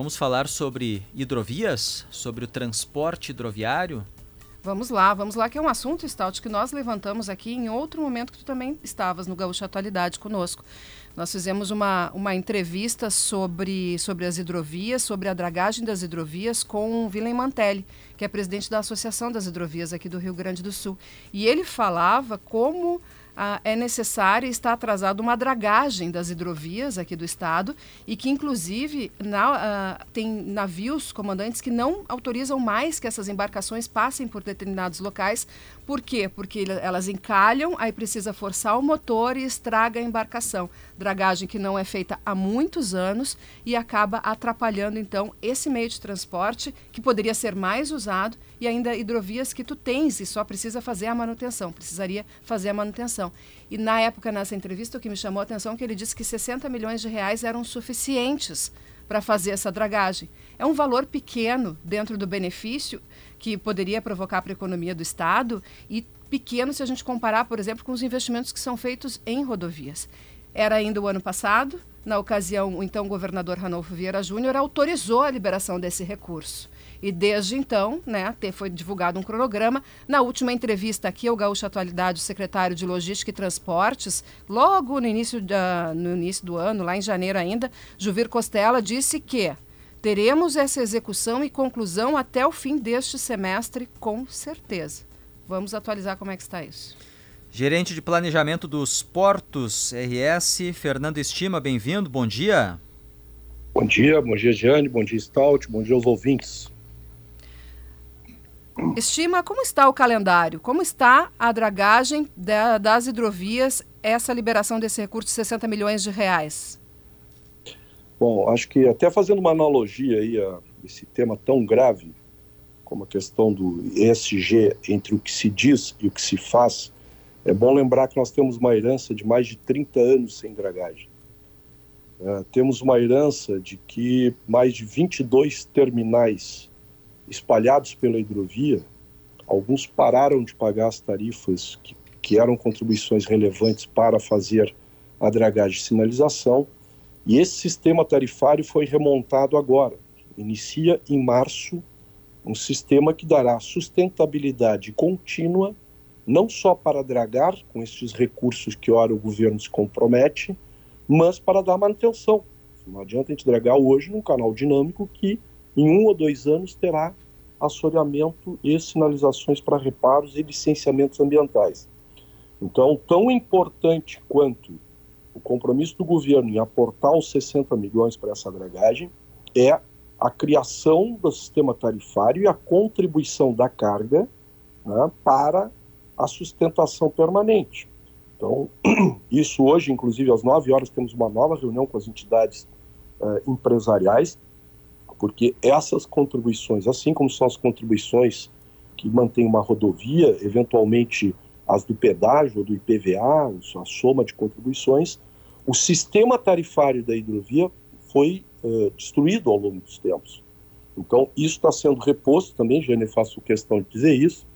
Vamos falar sobre hidrovias, sobre o transporte hidroviário. Vamos lá, vamos lá, que é um assunto, Stout, que nós levantamos aqui em outro momento que tu também estavas no Gaúcho Atualidade conosco. Nós fizemos uma, uma entrevista sobre, sobre as hidrovias, sobre a dragagem das hidrovias com o Willem Mantelli, que é presidente da Associação das Hidrovias aqui do Rio Grande do Sul. E ele falava como ah, é necessária e está atrasada uma dragagem das hidrovias aqui do estado e que, inclusive, na, ah, tem navios comandantes que não autorizam mais que essas embarcações passem por determinados locais. Por quê? Porque elas encalham, aí precisa forçar o motor e estraga a embarcação. Dragagem que não é feita há muitos anos e acaba atrapalhando, então, esse meio de transporte que poderia ser mais usado e ainda hidrovias que tu tens e só precisa fazer a manutenção, precisaria fazer a manutenção. E na época, nessa entrevista, o que me chamou a atenção é que ele disse que 60 milhões de reais eram suficientes para fazer essa dragagem. É um valor pequeno dentro do benefício que poderia provocar para a economia do Estado e pequeno se a gente comparar, por exemplo, com os investimentos que são feitos em rodovias. Era ainda o ano passado, na ocasião, o então governador Ranolfo Vieira Júnior autorizou a liberação desse recurso. E desde então, né, foi divulgado um cronograma. Na última entrevista aqui ao Gaúcho Atualidade, o secretário de Logística e Transportes, logo no início, da, no início do ano, lá em janeiro ainda, Juvir Costela disse que teremos essa execução e conclusão até o fim deste semestre, com certeza. Vamos atualizar como é que está isso. Gerente de Planejamento dos Portos RS, Fernando Estima, bem-vindo, bom dia. Bom dia, bom dia, Giane, bom dia, Stout, bom dia aos ouvintes. Estima como está o calendário, como está a dragagem da, das hidrovias, essa liberação desse recurso de 60 milhões de reais? Bom, acho que até fazendo uma analogia aí a esse tema tão grave como a questão do ESG entre o que se diz e o que se faz, é bom lembrar que nós temos uma herança de mais de 30 anos sem dragagem. É, temos uma herança de que mais de 22 terminais espalhados pela hidrovia, alguns pararam de pagar as tarifas que, que eram contribuições relevantes para fazer a dragagem de sinalização, e esse sistema tarifário foi remontado agora. Inicia em março um sistema que dará sustentabilidade contínua, não só para dragar com estes recursos que ora o governo se compromete, mas para dar manutenção. Não adianta a gente dragar hoje num canal dinâmico que em um ou dois anos terá assoreamento e sinalizações para reparos e licenciamentos ambientais. Então, tão importante quanto o compromisso do governo em aportar os 60 milhões para essa dragagem é a criação do sistema tarifário e a contribuição da carga né, para a sustentação permanente. Então, isso hoje, inclusive, às 9 horas, temos uma nova reunião com as entidades uh, empresariais porque essas contribuições, assim como são as contribuições que mantêm uma rodovia, eventualmente as do pedágio ou do IPVA, a soma de contribuições, o sistema tarifário da hidrovia foi uh, destruído ao longo dos tempos. Então, isso está sendo reposto também, Jane, faço questão de dizer isso.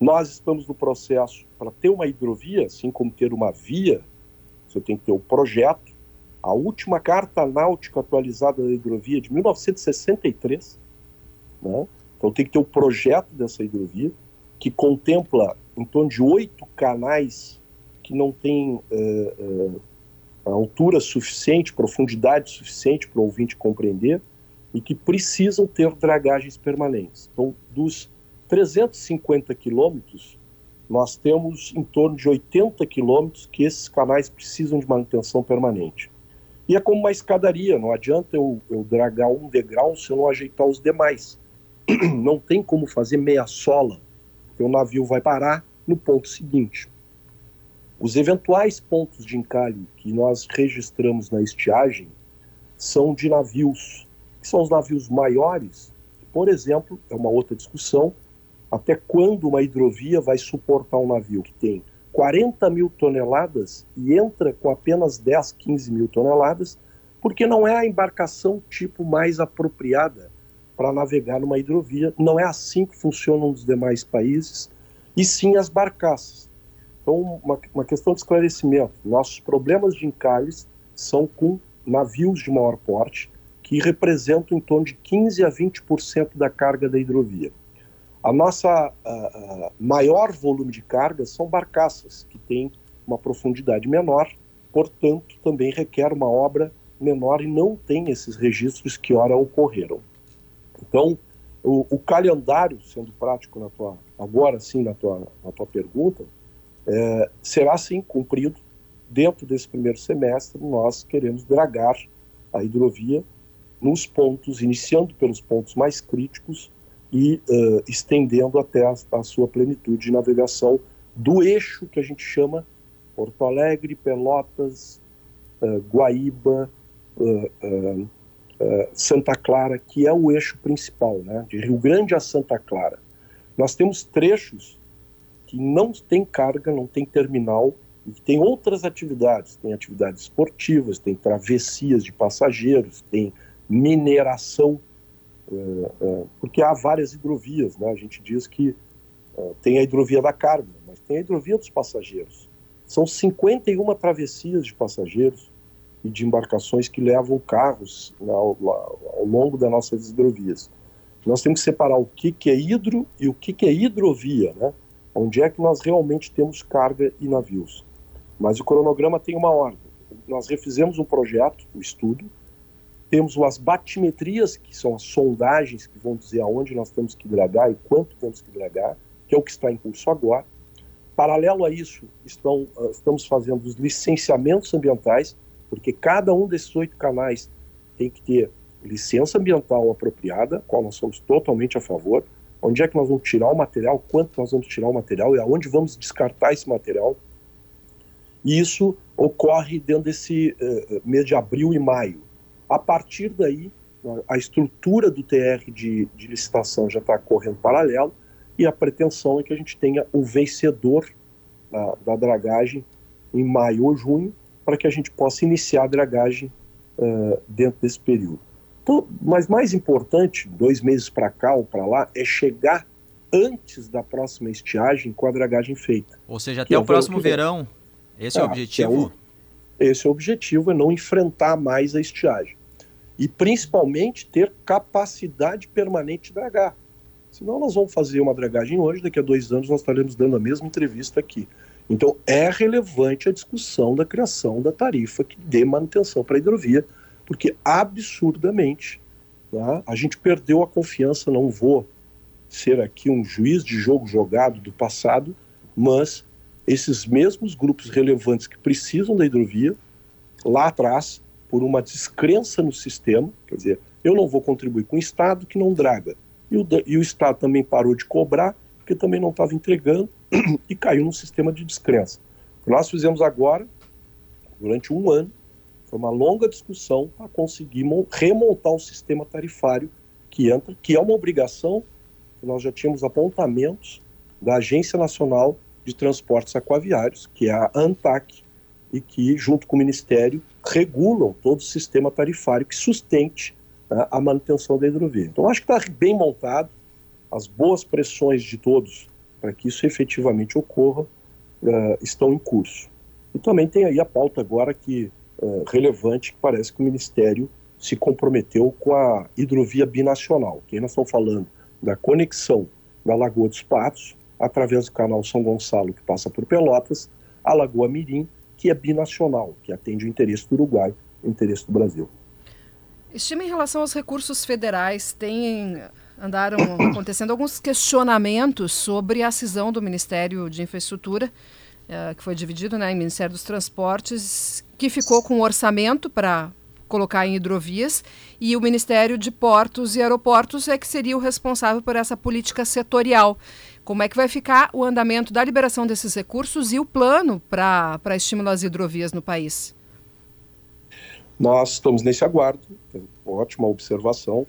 Nós estamos no processo para ter uma hidrovia, assim como ter uma via, você tem que ter o um projeto, a última carta náutica atualizada da hidrovia de 1963. Né? Então tem que ter o um projeto dessa hidrovia, que contempla em torno de oito canais que não têm é, é, altura suficiente, profundidade suficiente para o ouvinte compreender, e que precisam ter dragagens permanentes. Então, dos 350 quilômetros, nós temos em torno de 80 quilômetros que esses canais precisam de manutenção permanente. E é como uma escadaria, não adianta eu, eu dragar um degrau se eu não ajeitar os demais. Não tem como fazer meia sola, porque o navio vai parar no ponto seguinte. Os eventuais pontos de encalhe que nós registramos na estiagem são de navios, que são os navios maiores, por exemplo, é uma outra discussão, até quando uma hidrovia vai suportar um navio que tem 40 mil toneladas e entra com apenas 10, 15 mil toneladas, porque não é a embarcação tipo mais apropriada para navegar numa hidrovia. Não é assim que funcionam os demais países, e sim as barcaças. Então, uma, uma questão de esclarecimento: nossos problemas de encalhes são com navios de maior porte, que representam em torno de 15 a 20% da carga da hidrovia. A nossa maior volume de carga são barcaças, que têm uma profundidade menor, portanto, também requer uma obra menor e não tem esses registros que ora ocorreram. Então, o, o calendário, sendo prático na tua, agora sim na tua, na tua pergunta, é, será sim cumprido. Dentro desse primeiro semestre, nós queremos dragar a hidrovia nos pontos, iniciando pelos pontos mais críticos e uh, estendendo até a, a, sua plenitude de navegação do eixo que a gente chama Porto Alegre, Pelotas, uh, Guaíba, uh, Santa Clara, que é o eixo principal, né, de Rio Grande a Santa Clara. Nós temos trechos que não tem carga, não tem terminal, e tem outras atividades, tem atividades esportivas, tem travessias de passageiros, tem mineração, porque há várias hidrovias, né? A gente diz que é, tem a hidrovia da carga, mas tem a hidrovia dos passageiros. São 51 travessias de passageiros e de embarcações que levam carros né, ao, ao, longo das nossas hidrovias. Nós temos que separar o que, que é hidro e o que, que é hidrovia, né? onde é que nós realmente temos carga e navios. Mas o cronograma tem uma ordem. Nós refizemos um projeto, o um estudo, temos as batimetrias, que são as sondagens que vão dizer aonde nós temos que dragar e quanto temos que dragar, que é o que está em curso agora. Paralelo a isso, estão, ah, estamos fazendo os licenciamentos ambientais, porque cada um desses oito canais tem que ter licença ambiental apropriada, qual nós somos totalmente a favor onde é que nós vamos tirar o material, quanto nós vamos tirar o material e aonde vamos descartar esse material. E isso ocorre dentro desse uh, mês de abril e maio. A partir daí, a estrutura do TR de, de licitação já está correndo paralelo e a pretensão é que a gente tenha o vencedor da, da dragagem em maio ou junho para que a gente possa iniciar a dragagem uh, dentro desse período. Então, mas mais importante, dois meses para cá ou para lá, é chegar antes da próxima estiagem com a dragagem feita. Ou seja, até é o próximo verão. Esse é, é o objetivo? É o, esse é o objetivo, é não enfrentar mais a estiagem. E principalmente ter capacidade permanente de dragar. Senão nós vamos fazer uma dragagem hoje, daqui a dois anos nós estaremos dando a mesma entrevista aqui. Então é relevante a discussão da criação da tarifa que dê manutenção para a hidrovia, porque absurdamente tá, a gente perdeu a confiança. Não vou ser aqui um juiz de jogo jogado do passado, mas esses mesmos grupos relevantes que precisam da hidrovia, lá atrás, por uma descrença no sistema, quer dizer, eu não vou contribuir com o Estado que não draga. E o, e o Estado também parou de cobrar, porque também não estava entregando, e caiu num sistema de descrença. Nós fizemos agora, durante um ano, foi uma longa discussão para conseguir remontar o sistema tarifário que entra, que é uma obrigação, nós já tínhamos apontamentos da Agência Nacional de Transportes Aquaviários, que é a ANTAC, e que, junto com o Ministério, regulam todo o sistema tarifário que sustente né, a manutenção da hidrovia. Então, acho que está bem montado, as boas pressões de todos para que isso efetivamente ocorra uh, estão em curso. E também tem aí a pauta agora que uh, relevante que parece que o Ministério se comprometeu com a hidrovia binacional. Que nós estamos falando da conexão da Lagoa dos Patos, através do canal São Gonçalo, que passa por Pelotas, a Lagoa Mirim, que é binacional, que atende o interesse do Uruguai, o interesse do Brasil. Estima em relação aos recursos federais, tem andaram acontecendo alguns questionamentos sobre a cisão do Ministério de Infraestrutura é, que foi dividido né, em Ministério dos Transportes, que ficou com orçamento para colocar em hidrovias, e o Ministério de Portos e Aeroportos é que seria o responsável por essa política setorial. Como é que vai ficar o andamento da liberação desses recursos e o plano para estímulo às hidrovias no país? Nós estamos nesse aguardo, ótima observação.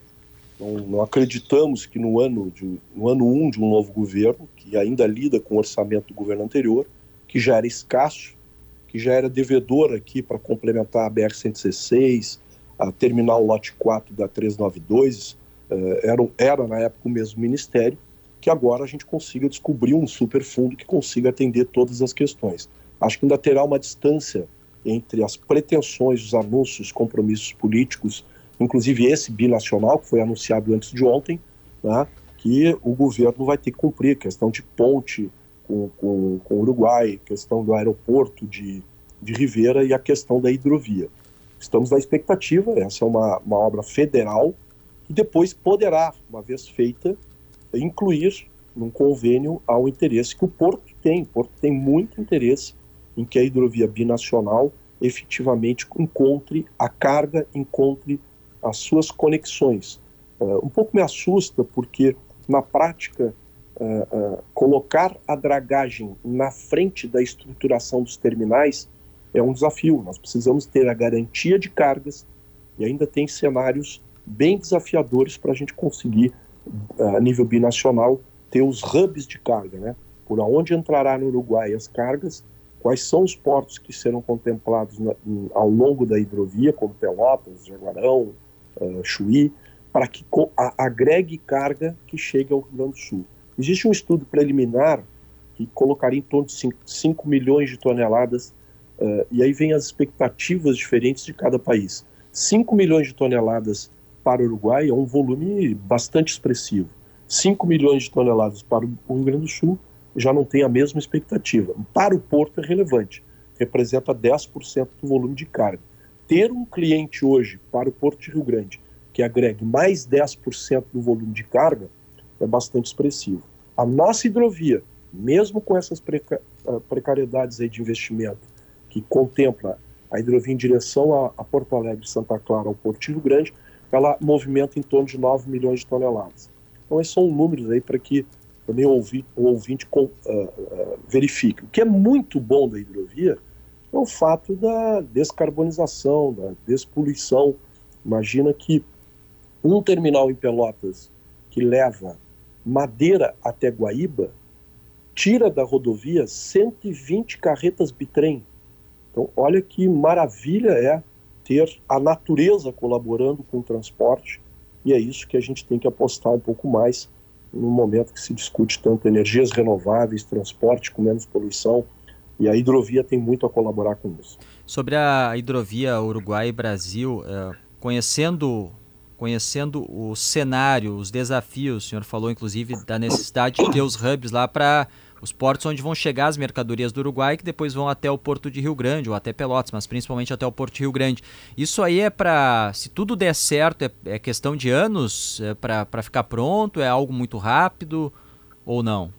Não, não, acreditamos que no ano, de, no ano 1 um de um novo governo, que ainda lida com o orçamento do governo anterior, que já era escasso, que já era devedor aqui para complementar a BR-116, a terminal lote 4 da 392, eh, era, era na época o mesmo ministério, que agora a gente consiga descobrir um superfundo que consiga atender todas as questões. Acho que ainda terá uma distância entre as pretensões, os anúncios, os compromissos políticos inclusive esse binacional que foi anunciado antes de ontem, né, que o governo vai ter que cumprir, questão de ponte com, com, com o Uruguai, questão do aeroporto de, de Rivera e a questão da hidrovia. Estamos na expectativa, essa é uma, uma obra federal, que depois poderá, uma vez feita, incluir num convênio ao interesse que o Porto tem. O Porto tem muito interesse em que a hidrovia binacional efetivamente encontre a carga, encontre as suas conexões. Uh, um pouco me assusta porque, na prática, uh, uh, colocar a dragagem na frente da estruturação dos terminais é um desafio. Nós precisamos ter a garantia de cargas e ainda tem cenários bem desafiadores para a gente conseguir, a nível binacional, ter os hubs de carga, né? Por onde entrará no Uruguai as cargas, quais são os portos que serão contemplados na, ao longo da hidrovia, como Pelotas, Jaguarão, uh, Chuí, para que a, agregue carga que chegue ao Rio Grande do Sul. Existe um estudo preliminar que colocaria em torno de 5, 5 milhões de toneladas, uh, e aí vem as expectativas diferentes de cada país. 5 milhões de toneladas para o Uruguai é um volume bastante expressivo. 5 milhões de toneladas para o Rio Grande do Sul já não tem a mesma expectativa. Para o porto é relevante, representa 10% do volume de carga. Ter um cliente hoje para o porto de Rio Grande que agregue mais 10% do volume de carga é bastante expressivo. A nossa hidrovia, mesmo com essas preca ah, precariedades de investimento, que contempla a hidrovia em direção a, a Porto Alegre, Santa Clara, ao Porto de Rio Grande, ela movimenta em torno de 9 milhões de toneladas. Então, esses são números aí para que também o ouvinte, o ouvinte uh, uh, verifique. O que é muito bom da hidrovia é o fato da descarbonização, da despoluição. Imagina que um terminal em Pelotas que leva madeira até Guaíba tira da rodovia 120 carretas bitrem. Então, olha que maravilha é ter a natureza colaborando com o transporte e é isso que a gente tem que apostar um pouco mais no momento que se discute tanto energias renováveis, transporte com menos poluição, e a hidrovia tem muito a colaborar com isso. Sobre a hidrovia Uruguai e Brasil, é, conhecendo conhecendo o cenário, os desafios, o senhor falou inclusive da necessidade de ter os hubs lá para os portos onde vão chegar as mercadorias do Uruguai, que depois vão até o porto de Rio Grande, ou até Pelotas, mas principalmente até o porto de Rio Grande. Isso aí é para, se tudo der certo, é, é questão de anos é para ficar pronto? É algo muito rápido ou não?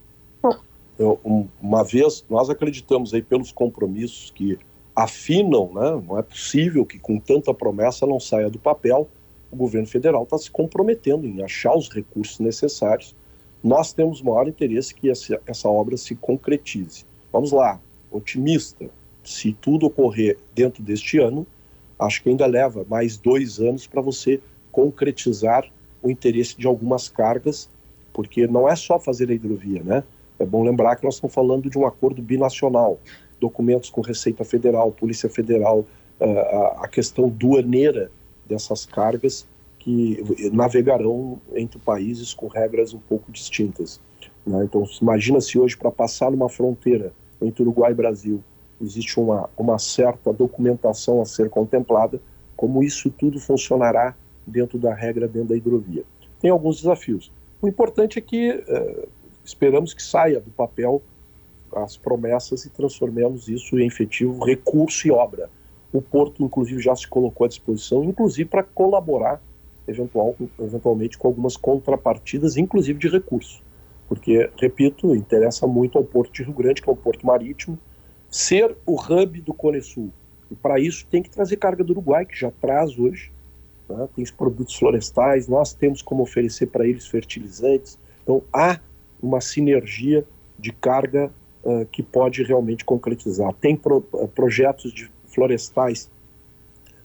Eu, uma vez, nós acreditamos aí pelos compromissos que afinam, né? não é possível que com tanta promessa não saia do papel. O governo federal está se comprometendo em achar os recursos necessários nós temos maior interesse que essa, essa obra se concretize. Vamos lá, otimista. Se tudo ocorrer dentro deste ano, acho que ainda leva mais dois anos para você concretizar o interesse de algumas cargas, porque não é só fazer a hidrovia, né? É bom lembrar que nós estamos falando de um acordo binacional, documentos com Receita Federal, Polícia Federal, a questão duaneira dessas cargas que navegarão entre países com regras um pouco distintas. Né? Então, imagina se hoje, para passar numa fronteira entre Uruguai e Brasil, existe uma, uma certa documentação a ser contemplada, como isso tudo funcionará dentro da regra, dentro da hidrovia. Tem alguns desafios. O importante é que eh, esperamos que saia do papel as promessas e transformemos isso em efetivo recurso e obra. O Porto, inclusive, já se colocou à disposição, inclusive para colaborar eventual, eventualmente com algumas contrapartidas, inclusive de recursos. Porque, repito, interessa muito ao Porto de Rio Grande, que é um porto marítimo, ser o hub do Cone Sul. E para isso tem que trazer carga do Uruguai, que já traz hoje. Né? Tem os produtos florestais, nós temos como oferecer para eles fertilizantes. Então há uma sinergia de carga uh, que pode realmente concretizar. Tem pro, uh, projetos de florestais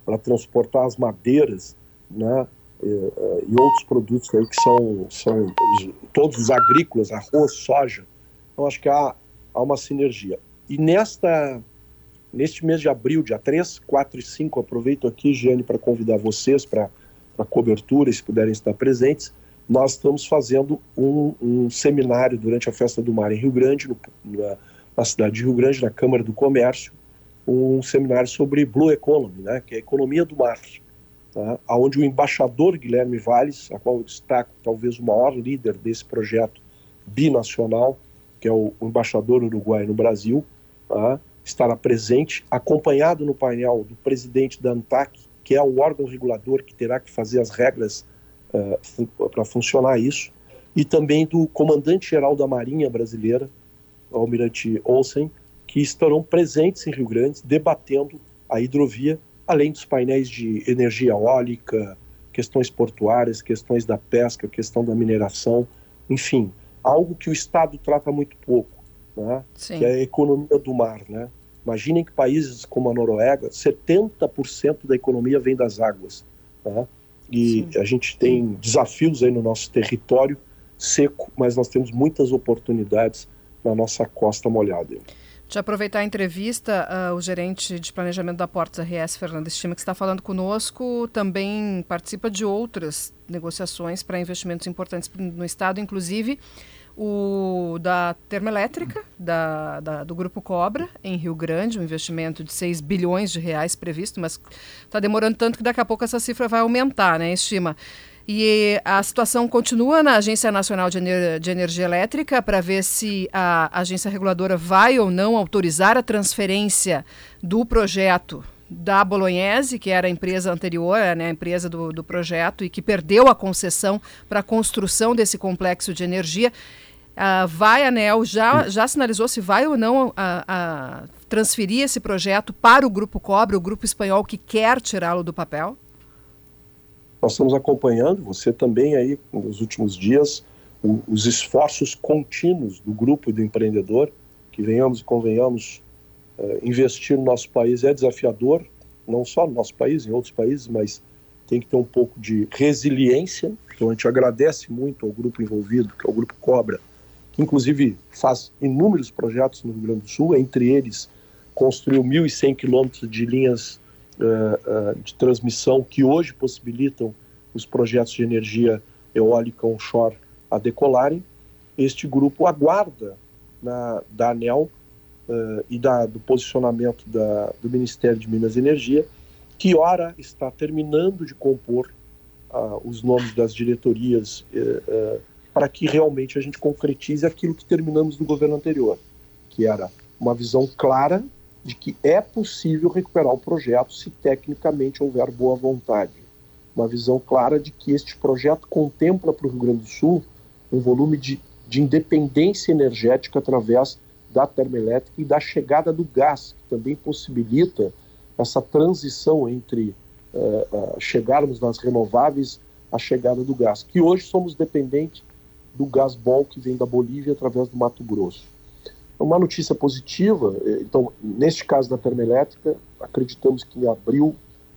para transportar as madeiras né, e, e outros produtos aí que são, são os, todos os agrícolas, arroz, soja. Então acho que há, há uma sinergia. E nesta, neste mês de abril, dia 3, 4 e 5, aproveito aqui, Jane, para convidar vocês para a cobertura, se puderem estar presentes. Nós estamos fazendo um, um, seminário durante a Festa do Mar em Rio Grande, no, na, na cidade de Rio Grande, na Câmara do Comércio, um seminário sobre Blue Economy, né, que é a economia do mar né, onde o embaixador Guilherme Valles, a qual eu destaco talvez o maior líder desse projeto binacional, que é o, o embaixador uruguai no Brasil, tá, estará presente, acompanhado no painel do presidente da ANTAC, que é o órgão regulador que terá que fazer as regras uh, fun para funcionar isso, e também do comandante-geral da Marinha Brasileira, o almirante Olsen, que estarão presentes em Rio Grande debatendo a hidrovia, além dos painéis de energia eólica, questões portuárias, questões da pesca, questão da mineração, enfim, algo que o Estado trata muito pouco, né? que é a economia do mar. Né? Imaginem que países como a Noruega, 70% da economia vem das águas. Né? E Sim. a gente tem desafios aí no nosso território seco, mas nós temos muitas oportunidades na nossa costa molhada. De aproveitar a entrevista, uh, o gerente de planejamento da Portos RS, Fernando Estima, que está falando conosco, também participa de outras negociações para investimentos importantes no Estado, inclusive o da termoelétrica, da, da, do Grupo Cobra, em Rio Grande, um investimento de 6 bilhões de reais previsto, mas está demorando tanto que daqui a pouco essa cifra vai aumentar, né, estima. E a situação continua na Agência Nacional de, Ener de Energia Elétrica para ver se a agência reguladora vai ou não autorizar a transferência do projeto da Bolognese, que era a empresa anterior, né, a empresa do, do projeto, e que perdeu a concessão para a construção desse complexo de energia. Uh, vai, a ANEL já, já sinalizou se vai ou não transferir esse projeto para o Grupo Cobre, o grupo espanhol que quer tirá-lo do papel? Nós estamos acompanhando, você também aí, nos últimos dias, o, os esforços contínuos do grupo do empreendedor, que venhamos e convenhamos, uh, investir no nosso país é desafiador, não só no nosso país, em outros países, mas tem que ter um pouco de resiliência. Então a gente agradece muito ao grupo envolvido, que é o Grupo Cobra, que inclusive faz inúmeros projetos no Rio Grande do Sul, entre eles construiu 1.100 quilômetros de linhas uh, uh, de transmissão que hoje possibilitam os projetos de energia eólica onshore a decolarem. Este grupo aguarda na, da ANEL uh, e da, do posicionamento da, do Ministério de Minas e Energia, que ora está terminando de compor os nomes das diretorias para que realmente a gente concretize aquilo que terminamos no governo anterior, que era uma visão clara de que é possível recuperar o projeto se tecnicamente houver boa vontade. Uma visão clara de que este projeto contempla para o Rio Grande do Sul um volume de, de independência energética através da termoelétrica e da chegada do gás, que também possibilita essa transição entre uh, uh, chegarmos nas renováveis a chegada do gás, que hoje somos dependentes do gás bol que vem da Bolívia através do Mato Grosso. Uma notícia positiva, eh, então, neste caso da termoelétrica, acreditamos que em abril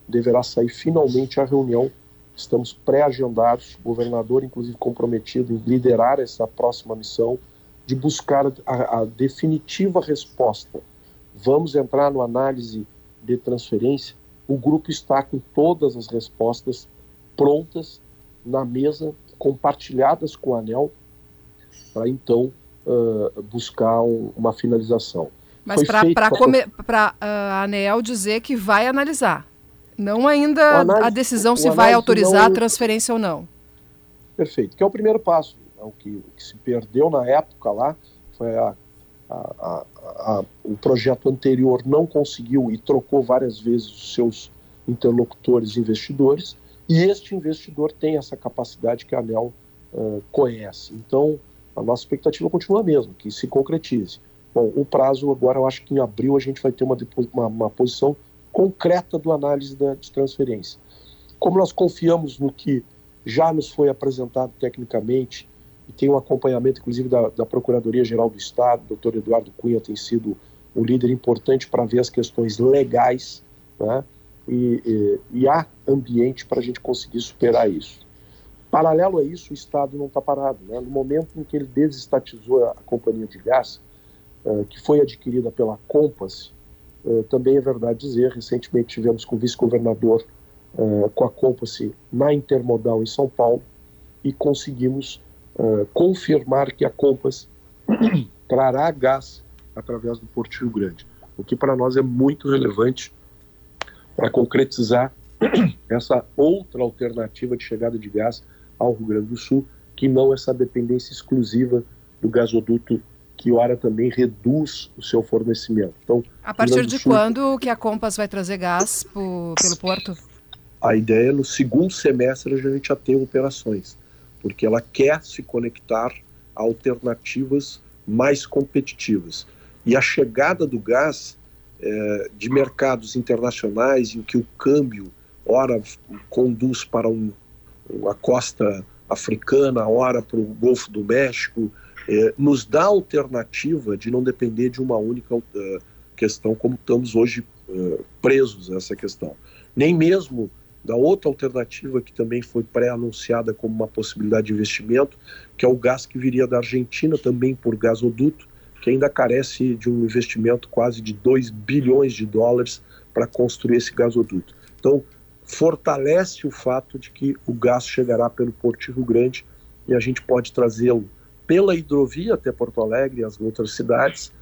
deverá sair finalmente a reunião. Estamos pré-agendados, o governador, inclusive, comprometido em liderar essa próxima missão de buscar a, a definitiva resposta. Vamos entrar no análise de transferência. O grupo está com todas as respostas prontas na mesa, compartilhadas com o ANEL, para então uh, buscar um, uma finalização. Mas para a uh, ANEL dizer que vai analisar, não ainda análise, a decisão se vai autorizar não... a transferência ou não. Perfeito, que é o primeiro passo. É o, que, o que se perdeu na época lá foi a, a, a, o projeto anterior não conseguiu e trocou várias vezes os seus interlocutores investidores, e este investidor tem essa capacidade que a ANEL uh, conhece. Então, a nossa expectativa continua a mesma, que se concretize. Bom, o prazo agora, eu acho que em abril a gente vai ter uma, uma, uma posição concreta do análise da, de transferência. Como nós confiamos no que já nos foi apresentado tecnicamente, e tem um acompanhamento, inclusive, da, da Procuradoria-Geral do Estado, o doutor Eduardo Cunha tem sido um líder importante para ver as questões legais, né? e, e, e há ambiente para a gente conseguir superar isso. Paralelo a isso, o Estado não está parado. Né? No momento em que ele desestatizou a, companhia de gás, uh, que foi adquirida pela Compass, uh, também é verdade dizer, recentemente tivemos com o vice-governador uh, com a Compass na Intermodal em São Paulo e conseguimos confirmar que a Compass trará gás através do Porto Rio Grande, o que para nós é muito relevante para concretizar essa outra alternativa de chegada de gás ao Rio Grande do Sul, que não essa dependência exclusiva do gasoduto que ora também reduz o seu fornecimento. Então, a partir de Sul, quando que a Compass vai trazer gás pro, pelo porto? A ideia é no segundo semestre a gente já ter operações, porque ela quer se conectar a alternativas mais competitivas. E a chegada do gás é, de mercados internacionais em que o câmbio ora conduz para um, a costa africana, ora para o Golfo do México, é, nos dá alternativa de não depender de uma única uh, questão, como estamos hoje uh, presos a essa questão. Nem mesmo da outra alternativa que também foi pré-anunciada como uma possibilidade de investimento, que é o gás que viria da Argentina, também por gasoduto, que ainda carece de um investimento quase de 2 bilhões de dólares para construir esse gasoduto. Então, fortalece o fato de que o gás chegará pelo Porto Rio Grande e a gente pode trazê-lo pela hidrovia até Porto Alegre e as outras cidades,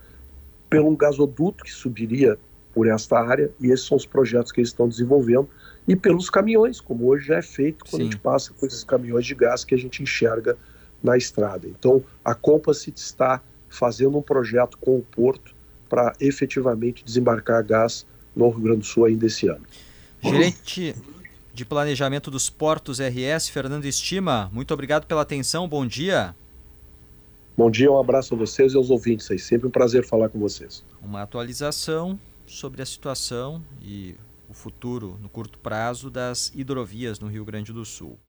pelo gasoduto que subiria por esta área, e esses são os projetos que eles estão desenvolvendo, e pelos caminhões, como hoje já é feito quando Sim. a gente passa com esses caminhões de gás que a gente enxerga na estrada. Então, a Compass está fazendo um projeto com o Porto para efetivamente desembarcar gás no Rio Grande do Sul ainda esse ano. Gerente de Planejamento dos Portos RS, Fernando Estima, muito obrigado pela atenção, bom dia. Bom dia, um abraço a vocês e aos ouvintes aí. Sempre um prazer falar com vocês. Uma atualização sobre a situação e o futuro no curto prazo das hidrovias no Rio Grande do Sul.